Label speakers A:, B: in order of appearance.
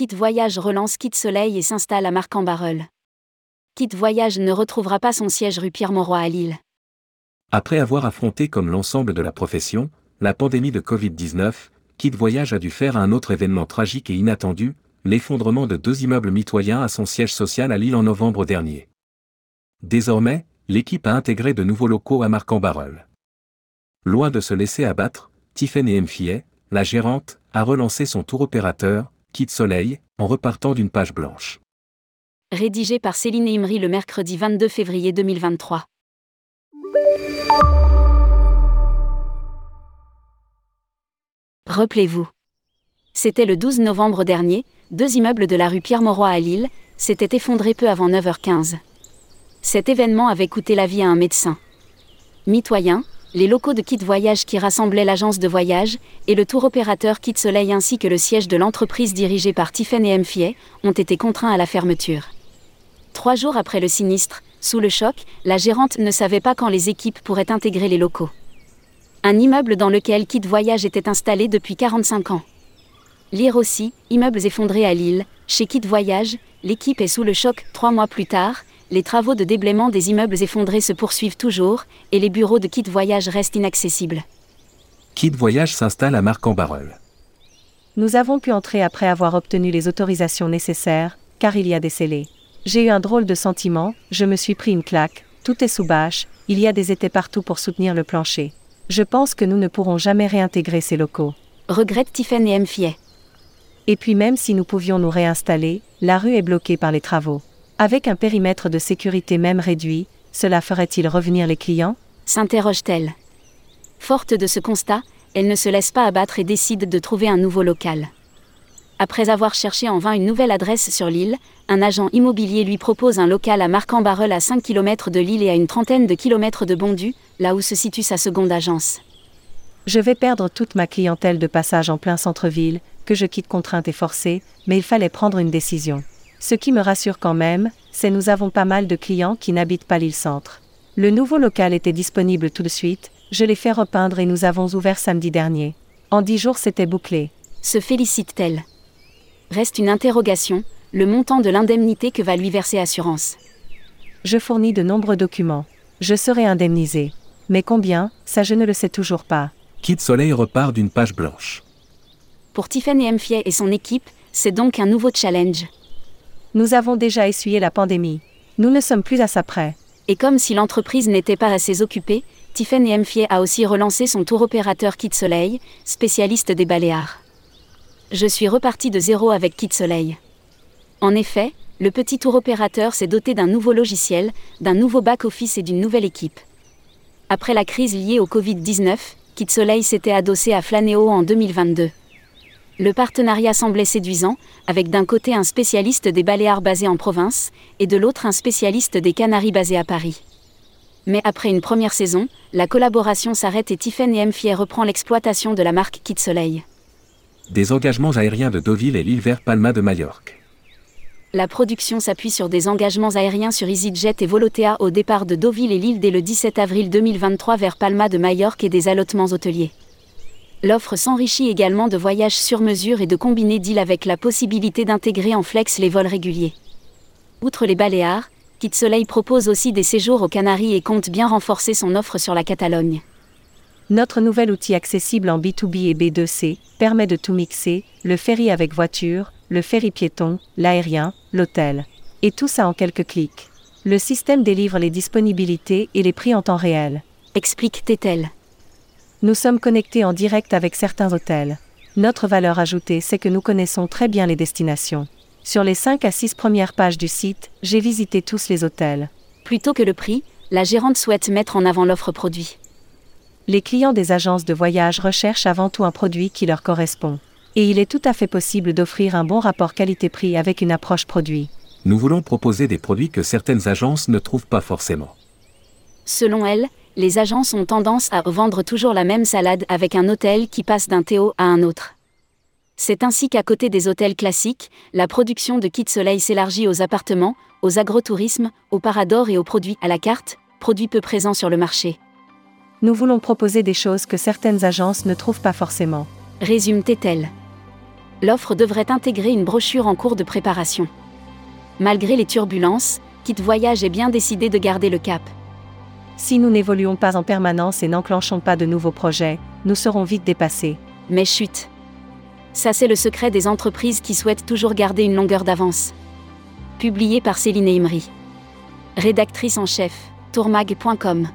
A: Kit Voyage relance Kit Soleil et s'installe à Marc-en-Barœul. Kit Voyage ne retrouvera pas son siège rue Pierre-Mauroy à Lille.
B: Après avoir affronté comme l'ensemble de la profession, la pandémie de Covid-19, Kit Voyage a dû faire un autre événement tragique et inattendu, l'effondrement de deux immeubles mitoyens à son siège social à Lille en novembre dernier. Désormais, l'équipe a intégré de nouveaux locaux à Marc-en-Barœul. Loin de se laisser abattre, Tiffany Mfiet, la gérante, a relancé son tour opérateur, Kit Soleil, en repartant d'une page blanche.
A: Rédigé par Céline Imri le mercredi 22 février 2023. Rappelez-vous. C'était le 12 novembre dernier, deux immeubles de la rue Pierre-Mauroy à Lille s'étaient effondrés peu avant 9h15. Cet événement avait coûté la vie à un médecin. Mitoyen, les locaux de Kit Voyage qui rassemblaient l'agence de voyage et le tour opérateur Kit Soleil ainsi que le siège de l'entreprise dirigée par Tiffany Mfiet ont été contraints à la fermeture. Trois jours après le sinistre, sous le choc, la gérante ne savait pas quand les équipes pourraient intégrer les locaux. Un immeuble dans lequel Kit Voyage était installé depuis 45 ans. Lire aussi, immeubles effondrés à Lille, chez Kit Voyage, l'équipe est sous le choc trois mois plus tard, les travaux de déblaiement des immeubles effondrés se poursuivent toujours, et les bureaux de Kit Voyage restent inaccessibles.
B: Kit Voyage s'installe à Marc-en-Barœul.
C: Nous avons pu entrer après avoir obtenu les autorisations nécessaires, car il y a des scellés. J'ai eu un drôle de sentiment, je me suis pris une claque, tout est sous bâche, il y a des étais partout pour soutenir le plancher. Je pense que nous ne pourrons jamais réintégrer ces locaux.
A: Regrette Tiffany Mfiet.
C: Et puis même si nous pouvions nous réinstaller, la rue est bloquée par les travaux. Avec un périmètre de sécurité même réduit, cela ferait-il revenir les clients?
A: S'interroge-t-elle. Forte de ce constat, elle ne se laisse pas abattre et décide de trouver un nouveau local. Après avoir cherché en vain une nouvelle adresse sur l'île, un agent immobilier lui propose un local à Marc-en-Barœul à 5 km de l'île et à une trentaine de kilomètres de Bondu, là où se situe sa seconde agence.
C: Je vais perdre toute ma clientèle de passage en plein centre-ville, que je quitte contrainte et forcée, mais il fallait prendre une décision. Ce qui me rassure quand même, c'est nous avons pas mal de clients qui n'habitent pas l'île centre. Le nouveau local était disponible tout de suite, je l'ai fait repeindre et nous avons ouvert samedi dernier. En dix jours c'était bouclé.
A: Se félicite-t-elle? Reste une interrogation, le montant de l'indemnité que va lui verser Assurance.
C: Je fournis de nombreux documents. Je serai indemnisé. Mais combien, ça je ne le sais toujours pas.
B: Kit Soleil repart d'une page blanche.
A: Pour Tiffany Mfiet et son équipe, c'est donc un nouveau challenge.
C: Nous avons déjà essuyé la pandémie. Nous ne sommes plus à ça près.
A: Et comme si l'entreprise n'était pas assez occupée, Tiffany Mfiet a aussi relancé son tour opérateur Kit Soleil, spécialiste des Baléares. Je suis reparti de zéro avec Kit Soleil. En effet, le petit tour opérateur s'est doté d'un nouveau logiciel, d'un nouveau back-office et d'une nouvelle équipe. Après la crise liée au Covid-19, Kit Soleil s'était adossé à Flanéo en 2022. Le partenariat semblait séduisant, avec d'un côté un spécialiste des Baléares basé en province, et de l'autre un spécialiste des Canaries basé à Paris. Mais après une première saison, la collaboration s'arrête et Tiffany Mfier reprend l'exploitation de la marque Kit Soleil.
B: Des engagements aériens de Deauville et l'île vers Palma de Majorque.
A: La production s'appuie sur des engagements aériens sur EasyJet et Volotea au départ de Deauville et Lille dès le 17 avril 2023 vers Palma de Majorque et des allotements hôteliers. L'offre s'enrichit également de voyages sur mesure et de combinés deals avec la possibilité d'intégrer en flex les vols réguliers. Outre les Baléares, Kit Soleil propose aussi des séjours aux Canaries et compte bien renforcer son offre sur la Catalogne.
C: Notre nouvel outil accessible en B2B et B2C permet de tout mixer, le ferry avec voiture, le ferry piéton, l'aérien, l'hôtel. Et tout ça en quelques clics. Le système délivre les disponibilités et les prix en temps réel.
A: Explique Tétel.
C: Nous sommes connectés en direct avec certains hôtels. Notre valeur ajoutée, c'est que nous connaissons très bien les destinations. Sur les 5 à 6 premières pages du site, j'ai visité tous les hôtels.
A: Plutôt que le prix, la gérante souhaite mettre en avant l'offre produit.
C: Les clients des agences de voyage recherchent avant tout un produit qui leur correspond. Et il est tout à fait possible d'offrir un bon rapport qualité-prix avec une approche produit.
B: Nous voulons proposer des produits que certaines agences ne trouvent pas forcément.
A: Selon elle, les agences ont tendance à vendre toujours la même salade avec un hôtel qui passe d'un Théo à un autre. C'est ainsi qu'à côté des hôtels classiques, la production de Kit Soleil s'élargit aux appartements, aux agrotourismes, aux paradors et aux produits à la carte, produits peu présents sur le marché.
C: Nous voulons proposer des choses que certaines agences ne trouvent pas forcément.
A: Résume Tétel. L'offre devrait intégrer une brochure en cours de préparation. Malgré les turbulences, Kit Voyage est bien décidé de garder le cap.
C: Si nous n'évoluons pas en permanence et n'enclenchons pas de nouveaux projets, nous serons vite dépassés.
A: Mais chut. Ça c'est le secret des entreprises qui souhaitent toujours garder une longueur d'avance. Publié par Céline Imri. Rédactrice en chef, tourmag.com.